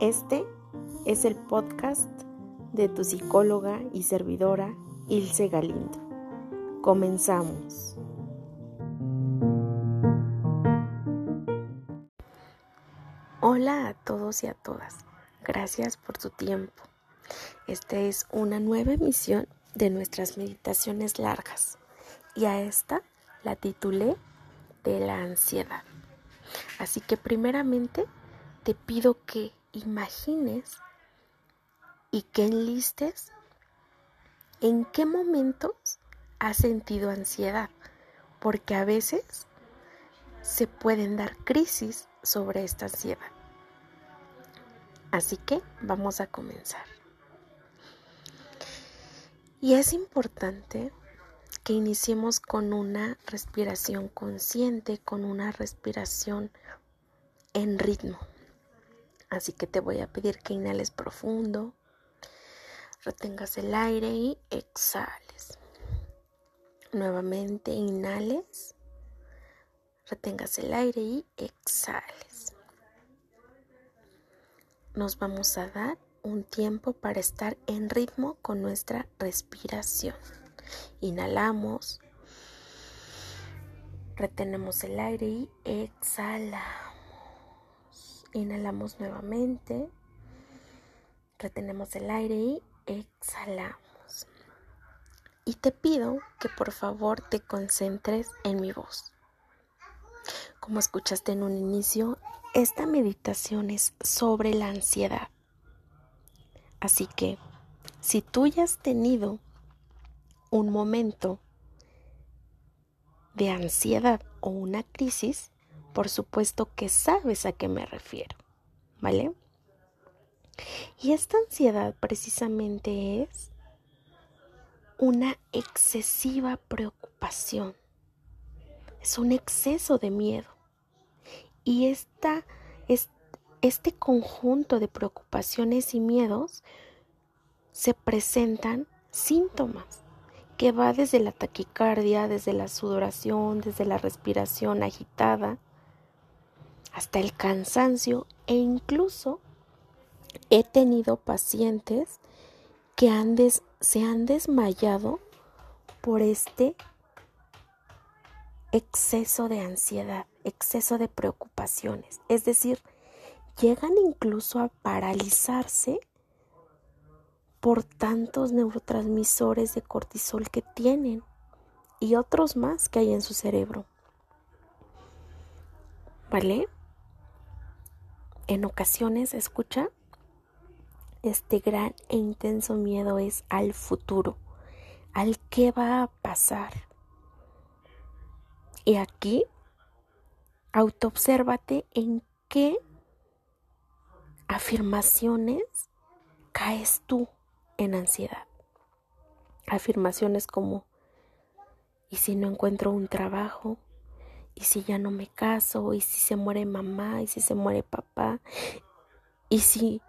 Este es el podcast de tu psicóloga y servidora Ilse Galindo. Comenzamos. Hola a todos y a todas. Gracias por su tiempo. Esta es una nueva emisión de nuestras meditaciones largas y a esta la titulé de la ansiedad. Así que primeramente te pido que imagines y que enlistes en qué momentos has sentido ansiedad, porque a veces se pueden dar crisis sobre esta ansiedad. Así que vamos a comenzar. Y es importante que iniciemos con una respiración consciente, con una respiración en ritmo. Así que te voy a pedir que inhales profundo, retengas el aire y exhales. Nuevamente inhales, retengas el aire y exhales. Nos vamos a dar un tiempo para estar en ritmo con nuestra respiración. Inhalamos, retenemos el aire y exhalamos. Inhalamos nuevamente. Retenemos el aire y exhalamos. Y te pido que por favor te concentres en mi voz. Como escuchaste en un inicio, esta meditación es sobre la ansiedad. Así que, si tú ya has tenido un momento de ansiedad o una crisis, por supuesto que sabes a qué me refiero, ¿vale? Y esta ansiedad precisamente es una excesiva preocupación, es un exceso de miedo. Y esta, este conjunto de preocupaciones y miedos se presentan síntomas que va desde la taquicardia, desde la sudoración, desde la respiración agitada, hasta el cansancio e incluso he tenido pacientes que se han desmayado por este exceso de ansiedad, exceso de preocupaciones. Es decir, llegan incluso a paralizarse por tantos neurotransmisores de cortisol que tienen y otros más que hay en su cerebro. ¿Vale? En ocasiones, escucha, este gran e intenso miedo es al futuro, al qué va a pasar. Y aquí, autoobsérvate en qué afirmaciones caes tú en ansiedad. Afirmaciones como, ¿y si no encuentro un trabajo? Y si ya no me caso, y si se muere mamá, y si se muere papá, y si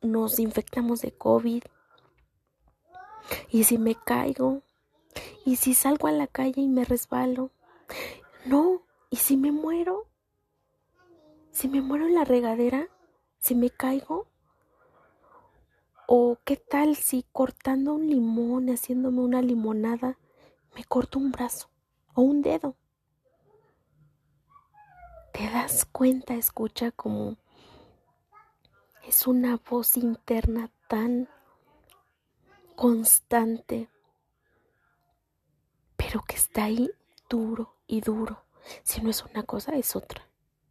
nos infectamos de COVID, y si me caigo, y si salgo a la calle y me resbalo, no, y si me muero, si me muero en la regadera, si me caigo, o qué tal si cortando un limón, haciéndome una limonada, me corto un brazo o un dedo te das cuenta, escucha como es una voz interna tan constante, pero que está ahí duro y duro. Si no es una cosa, es otra.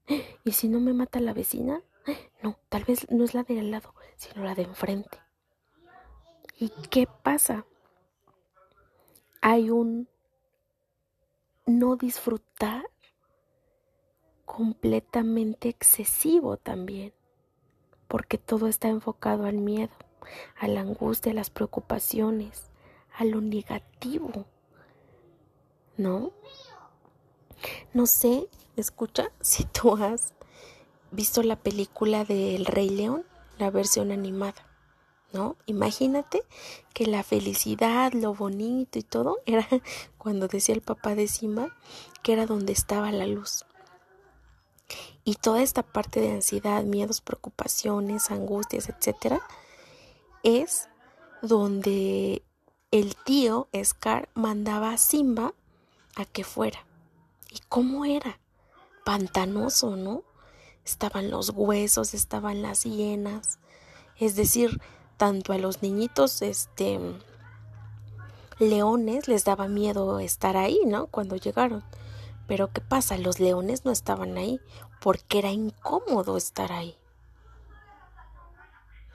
Y si no me mata la vecina, no, tal vez no es la de al lado, sino la de enfrente. ¿Y qué pasa? Hay un no disfrutar completamente excesivo también, porque todo está enfocado al miedo, a la angustia, a las preocupaciones, a lo negativo. ¿No? No sé, escucha, si tú has visto la película de El Rey León, la versión animada, ¿no? Imagínate que la felicidad, lo bonito y todo era cuando decía el papá de Simba que era donde estaba la luz. Y toda esta parte de ansiedad, miedos, preocupaciones, angustias, etcétera, es donde el tío Scar mandaba a Simba a que fuera. ¿Y cómo era? Pantanoso, ¿no? Estaban los huesos, estaban las hienas. Es decir, tanto a los niñitos, este, leones les daba miedo estar ahí, ¿no? Cuando llegaron. Pero ¿qué pasa? Los leones no estaban ahí porque era incómodo estar ahí.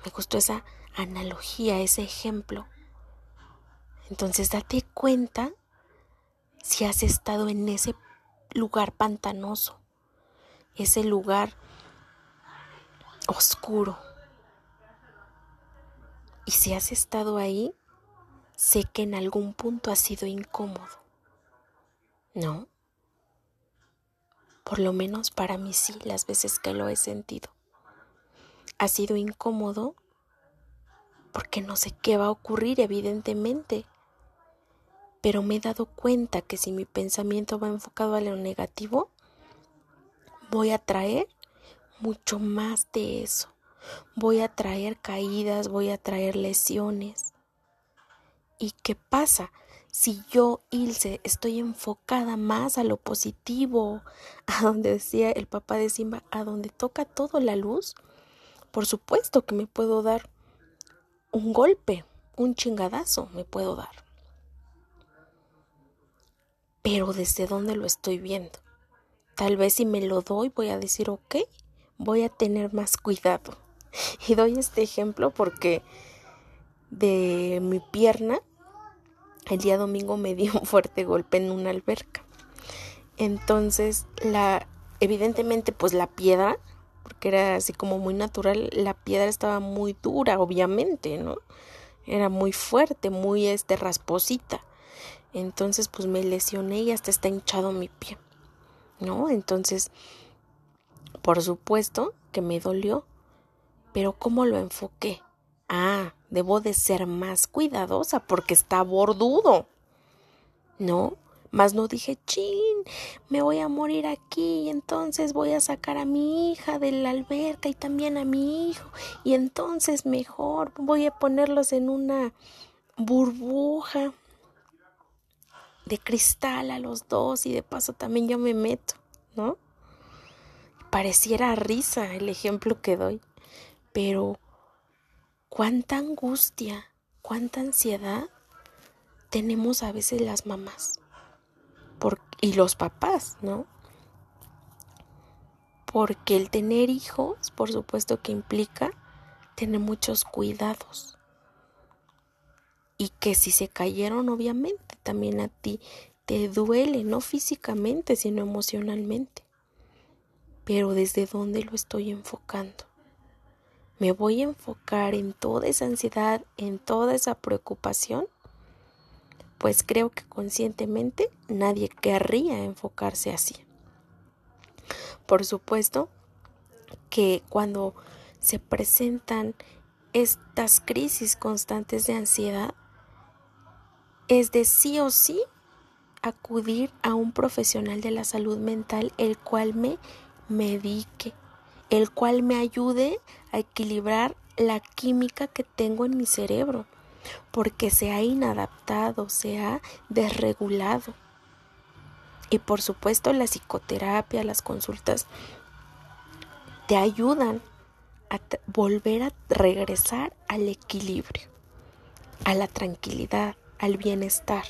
Me gustó esa analogía, ese ejemplo. Entonces date cuenta si has estado en ese lugar pantanoso, ese lugar oscuro. Y si has estado ahí, sé que en algún punto ha sido incómodo. ¿No? Por lo menos para mí sí, las veces que lo he sentido. Ha sido incómodo porque no sé qué va a ocurrir, evidentemente. Pero me he dado cuenta que si mi pensamiento va enfocado a lo negativo, voy a traer mucho más de eso. Voy a traer caídas, voy a traer lesiones. ¿Y qué pasa? Si yo, Ilse, estoy enfocada más a lo positivo, a donde decía el papá de Simba, a donde toca todo la luz, por supuesto que me puedo dar un golpe, un chingadazo me puedo dar. Pero desde dónde lo estoy viendo. Tal vez si me lo doy voy a decir, ok, voy a tener más cuidado. Y doy este ejemplo porque de mi pierna, el día domingo me dio un fuerte golpe en una alberca. Entonces, la evidentemente pues la piedra, porque era así como muy natural, la piedra estaba muy dura, obviamente, ¿no? Era muy fuerte, muy este rasposita. Entonces, pues me lesioné y hasta está hinchado mi pie. ¿No? Entonces, por supuesto que me dolió, pero ¿cómo lo enfoqué? Ah, debo de ser más cuidadosa porque está bordudo. ¿No? Más no dije, chin, me voy a morir aquí y entonces voy a sacar a mi hija de la alberca y también a mi hijo y entonces mejor voy a ponerlos en una burbuja de cristal a los dos y de paso también yo me meto, ¿no? Pareciera risa el ejemplo que doy, pero cuánta angustia, cuánta ansiedad tenemos a veces las mamás y los papás, ¿no? Porque el tener hijos, por supuesto que implica tener muchos cuidados. Y que si se cayeron, obviamente, también a ti te duele, no físicamente, sino emocionalmente. Pero desde dónde lo estoy enfocando me voy a enfocar en toda esa ansiedad, en toda esa preocupación, pues creo que conscientemente nadie querría enfocarse así. Por supuesto que cuando se presentan estas crisis constantes de ansiedad, es de sí o sí acudir a un profesional de la salud mental el cual me medique, el cual me ayude a equilibrar la química que tengo en mi cerebro, porque se ha inadaptado, se ha desregulado. Y por supuesto la psicoterapia, las consultas te ayudan a volver a regresar al equilibrio, a la tranquilidad, al bienestar.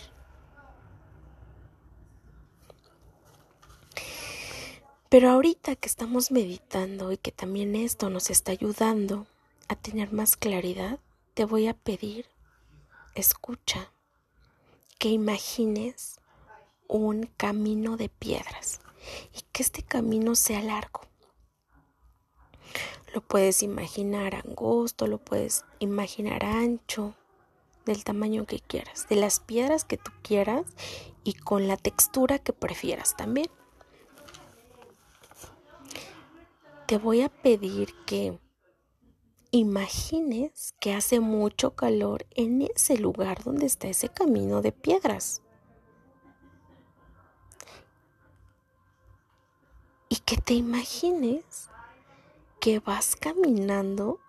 Pero ahorita que estamos meditando y que también esto nos está ayudando a tener más claridad, te voy a pedir, escucha, que imagines un camino de piedras y que este camino sea largo. Lo puedes imaginar angosto, lo puedes imaginar ancho, del tamaño que quieras, de las piedras que tú quieras y con la textura que prefieras también. Te voy a pedir que imagines que hace mucho calor en ese lugar donde está ese camino de piedras. y que te imagines que vas caminando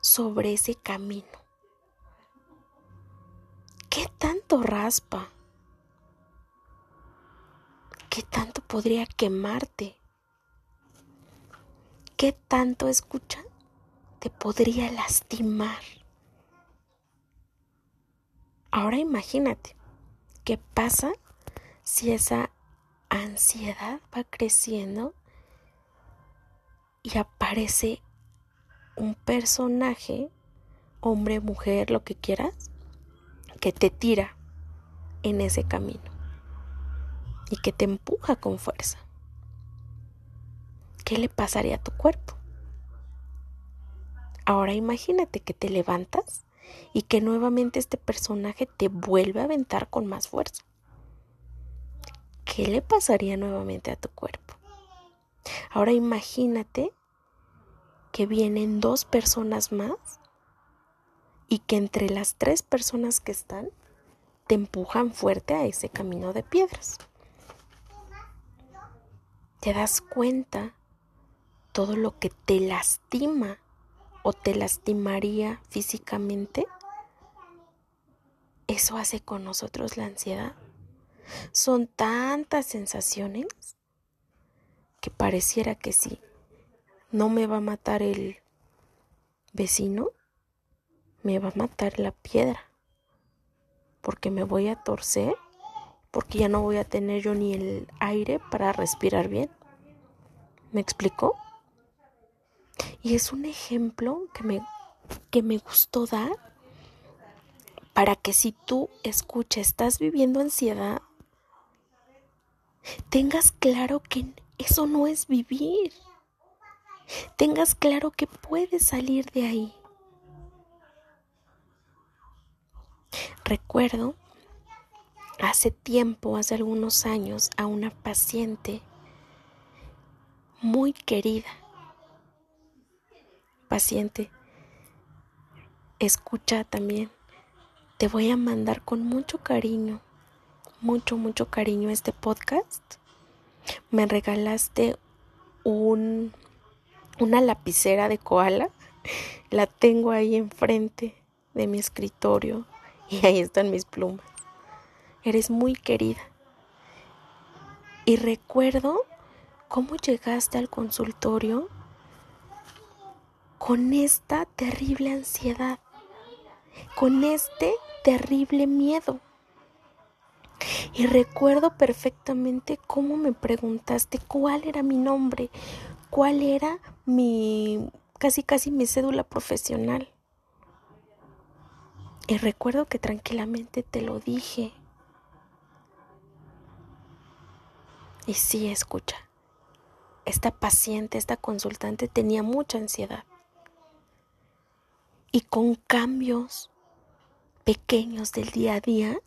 sobre ese camino. ¿Qué tanto raspa? ¿Qué tanto podría quemarte? ¿Qué tanto escucha te podría lastimar? Ahora imagínate, ¿qué pasa si esa ansiedad va creciendo y aparece un personaje, hombre, mujer, lo que quieras, que te tira en ese camino y que te empuja con fuerza. ¿Qué le pasaría a tu cuerpo? Ahora imagínate que te levantas y que nuevamente este personaje te vuelve a aventar con más fuerza. ¿Qué le pasaría nuevamente a tu cuerpo? Ahora imagínate que vienen dos personas más y que entre las tres personas que están te empujan fuerte a ese camino de piedras. ¿Te das cuenta todo lo que te lastima o te lastimaría físicamente? Eso hace con nosotros la ansiedad. Son tantas sensaciones que pareciera que sí no me va a matar el vecino, me va a matar la piedra, porque me voy a torcer, porque ya no voy a tener yo ni el aire para respirar bien. ¿Me explicó? Y es un ejemplo que me, que me gustó dar para que si tú escuchas, estás viviendo ansiedad, tengas claro que eso no es vivir tengas claro que puedes salir de ahí. Recuerdo hace tiempo, hace algunos años, a una paciente muy querida. Paciente, escucha también. Te voy a mandar con mucho cariño, mucho, mucho cariño este podcast. Me regalaste un una lapicera de koala. La tengo ahí enfrente de mi escritorio y ahí están mis plumas. Eres muy querida. Y recuerdo cómo llegaste al consultorio con esta terrible ansiedad, con este terrible miedo. Y recuerdo perfectamente cómo me preguntaste cuál era mi nombre, cuál era mi, casi casi mi cédula profesional. Y recuerdo que tranquilamente te lo dije. Y sí, escucha, esta paciente, esta consultante tenía mucha ansiedad. Y con cambios pequeños del día a día,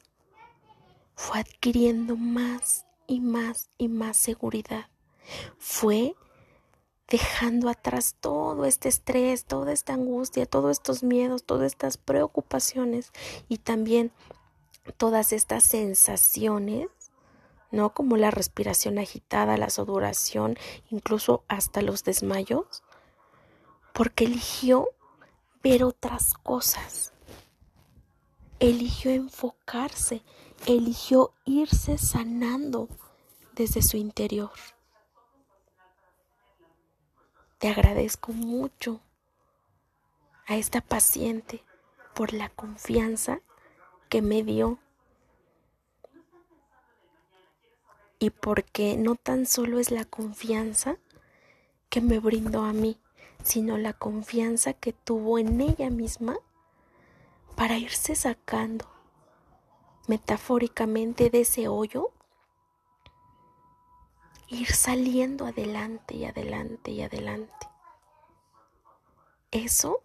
fue adquiriendo más y más y más seguridad. Fue dejando atrás todo este estrés, toda esta angustia, todos estos miedos, todas estas preocupaciones y también todas estas sensaciones, ¿no? Como la respiración agitada, la sudoración, incluso hasta los desmayos, porque eligió ver otras cosas, eligió enfocarse, eligió irse sanando desde su interior. Te agradezco mucho a esta paciente por la confianza que me dio y porque no tan solo es la confianza que me brindó a mí, sino la confianza que tuvo en ella misma para irse sacando metafóricamente de ese hoyo ir saliendo adelante y adelante y adelante. Eso,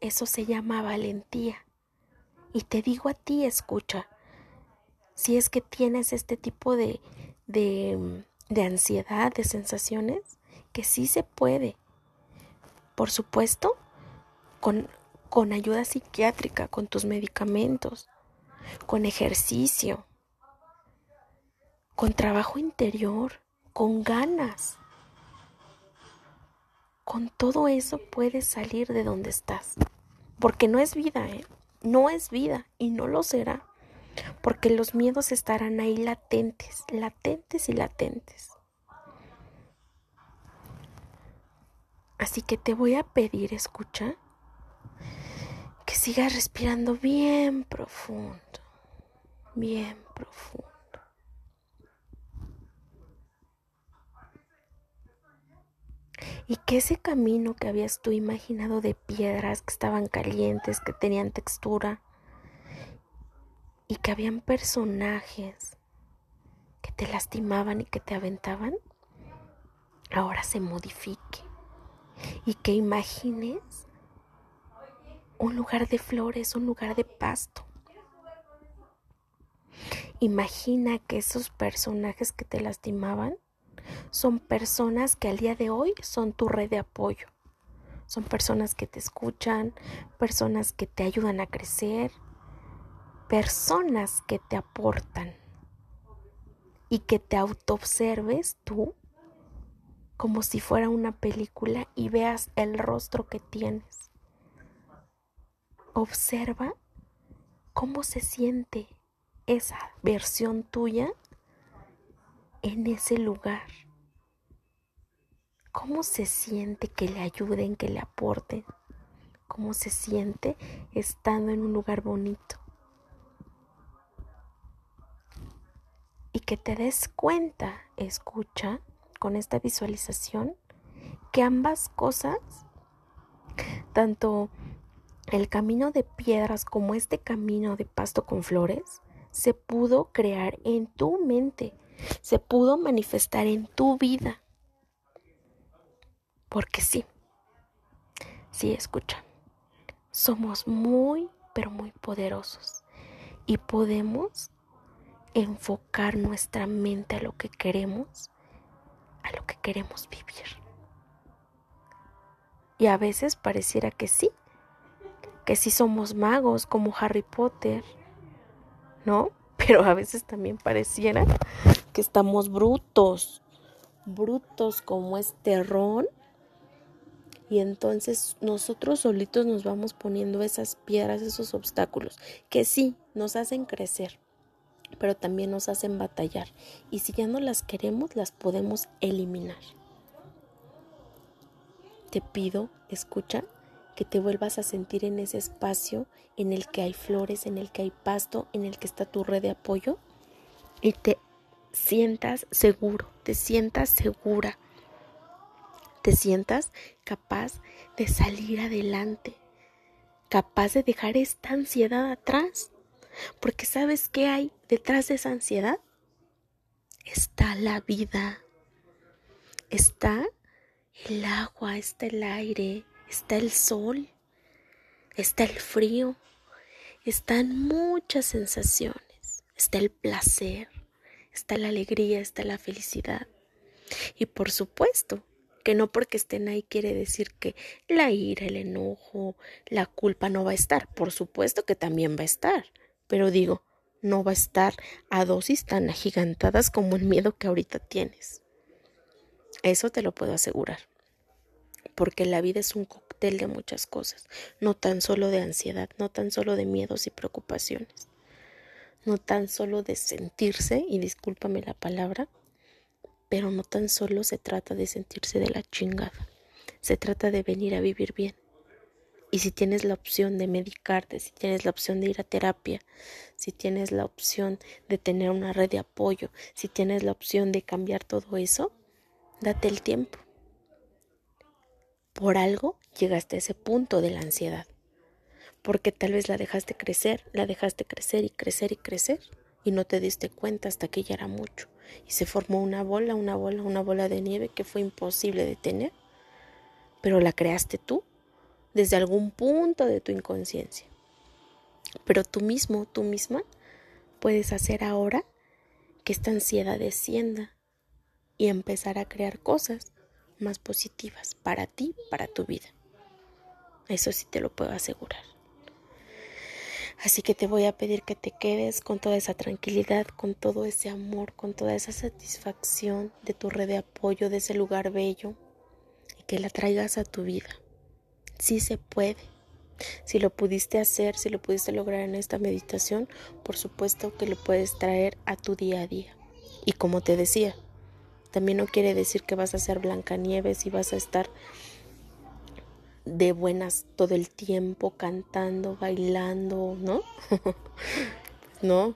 eso se llama valentía. Y te digo a ti, escucha, si es que tienes este tipo de, de, de ansiedad, de sensaciones, que sí se puede. Por supuesto, con, con ayuda psiquiátrica, con tus medicamentos, con ejercicio, con trabajo interior, con ganas con todo eso puedes salir de donde estás. Porque no es vida, ¿eh? No es vida y no lo será. Porque los miedos estarán ahí latentes, latentes y latentes. Así que te voy a pedir, escucha, que sigas respirando bien profundo, bien profundo. Y que ese camino que habías tú imaginado de piedras que estaban calientes, que tenían textura, y que habían personajes que te lastimaban y que te aventaban, ahora se modifique y que imagines un lugar de flores, un lugar de pasto. Imagina que esos personajes que te lastimaban son personas que al día de hoy son tu red de apoyo. Son personas que te escuchan, personas que te ayudan a crecer, personas que te aportan y que te autoobserves tú como si fuera una película y veas el rostro que tienes. Observa cómo se siente esa versión tuya en ese lugar. ¿Cómo se siente que le ayuden, que le aporten? ¿Cómo se siente estando en un lugar bonito? Y que te des cuenta, escucha, con esta visualización que ambas cosas, tanto el camino de piedras como este camino de pasto con flores, se pudo crear en tu mente, se pudo manifestar en tu vida. Porque sí, sí, escucha, somos muy, pero muy poderosos y podemos enfocar nuestra mente a lo que queremos lo que queremos vivir. Y a veces pareciera que sí, que sí somos magos como Harry Potter, ¿no? Pero a veces también pareciera que estamos brutos, brutos como este ron. Y entonces nosotros solitos nos vamos poniendo esas piedras, esos obstáculos, que sí nos hacen crecer, pero también nos hacen batallar. Y si ya no las queremos, las podemos eliminar. Te pido, escucha, que te vuelvas a sentir en ese espacio en el que hay flores, en el que hay pasto, en el que está tu red de apoyo y te sientas seguro, te sientas segura, te sientas capaz de salir adelante, capaz de dejar esta ansiedad atrás porque ¿sabes qué hay detrás de esa ansiedad? Está la vida. Está el agua, está el aire, está el sol, está el frío, están muchas sensaciones, está el placer, está la alegría, está la felicidad. Y por supuesto que no porque estén ahí quiere decir que la ira, el enojo, la culpa no va a estar. Por supuesto que también va a estar pero digo, no va a estar a dosis tan agigantadas como el miedo que ahorita tienes. Eso te lo puedo asegurar. Porque la vida es un cóctel de muchas cosas, no tan solo de ansiedad, no tan solo de miedos y preocupaciones, no tan solo de sentirse, y discúlpame la palabra, pero no tan solo se trata de sentirse de la chingada, se trata de venir a vivir bien y si tienes la opción de medicarte, si tienes la opción de ir a terapia, si tienes la opción de tener una red de apoyo, si tienes la opción de cambiar todo eso, date el tiempo. Por algo llegaste a ese punto de la ansiedad. Porque tal vez la dejaste crecer, la dejaste crecer y crecer y crecer y no te diste cuenta hasta que ya era mucho. Y se formó una bola, una bola, una bola de nieve que fue imposible de tener. Pero la creaste tú desde algún punto de tu inconsciencia. Pero tú mismo, tú misma, puedes hacer ahora que esta ansiedad descienda y empezar a crear cosas más positivas para ti, para tu vida. Eso sí te lo puedo asegurar. Así que te voy a pedir que te quedes con toda esa tranquilidad, con todo ese amor, con toda esa satisfacción de tu red de apoyo, de ese lugar bello, que la traigas a tu vida. Sí se puede. Si lo pudiste hacer, si lo pudiste lograr en esta meditación, por supuesto que lo puedes traer a tu día a día. Y como te decía, también no quiere decir que vas a ser Blancanieves y vas a estar de buenas todo el tiempo cantando, bailando, ¿no? no.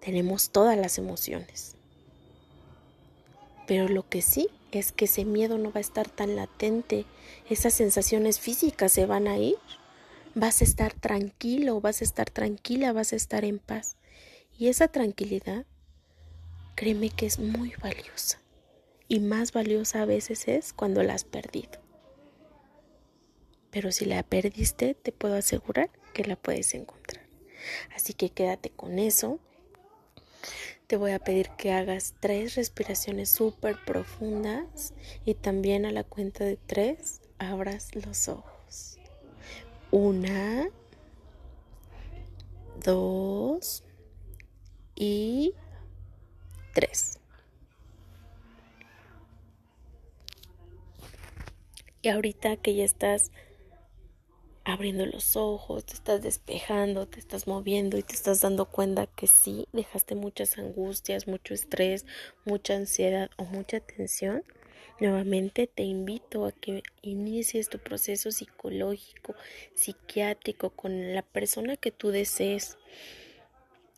Tenemos todas las emociones. Pero lo que sí es que ese miedo no va a estar tan latente, esas sensaciones físicas se van a ir. Vas a estar tranquilo, vas a estar tranquila, vas a estar en paz. Y esa tranquilidad, créeme que es muy valiosa. Y más valiosa a veces es cuando la has perdido. Pero si la perdiste, te puedo asegurar que la puedes encontrar. Así que quédate con eso te voy a pedir que hagas tres respiraciones súper profundas y también a la cuenta de tres abras los ojos. Una, dos y tres. Y ahorita que ya estás abriendo los ojos, te estás despejando, te estás moviendo y te estás dando cuenta que sí, dejaste muchas angustias, mucho estrés, mucha ansiedad o mucha tensión, nuevamente te invito a que inicies tu proceso psicológico, psiquiátrico con la persona que tú desees.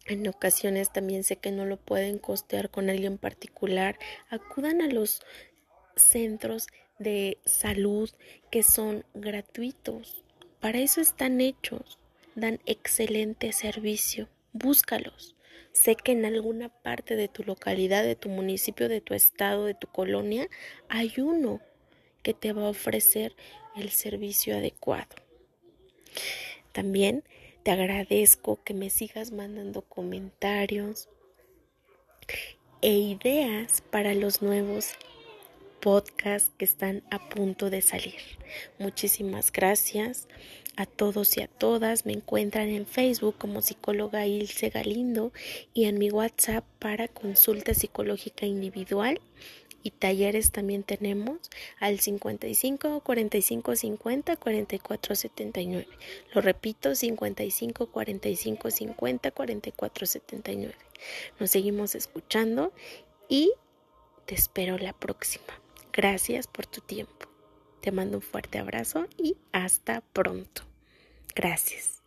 En ocasiones también sé que no lo pueden costear con alguien particular. Acudan a los centros de salud que son gratuitos. Para eso están hechos, dan excelente servicio, búscalos. Sé que en alguna parte de tu localidad, de tu municipio, de tu estado, de tu colonia, hay uno que te va a ofrecer el servicio adecuado. También te agradezco que me sigas mandando comentarios e ideas para los nuevos podcast que están a punto de salir. Muchísimas gracias a todos y a todas. Me encuentran en Facebook como psicóloga Ilse Galindo y en mi WhatsApp para consulta psicológica individual y talleres también tenemos al 55 45 50 44 79. Lo repito, 55 45 50 44 79. Nos seguimos escuchando y te espero la próxima. Gracias por tu tiempo. Te mando un fuerte abrazo y hasta pronto. Gracias.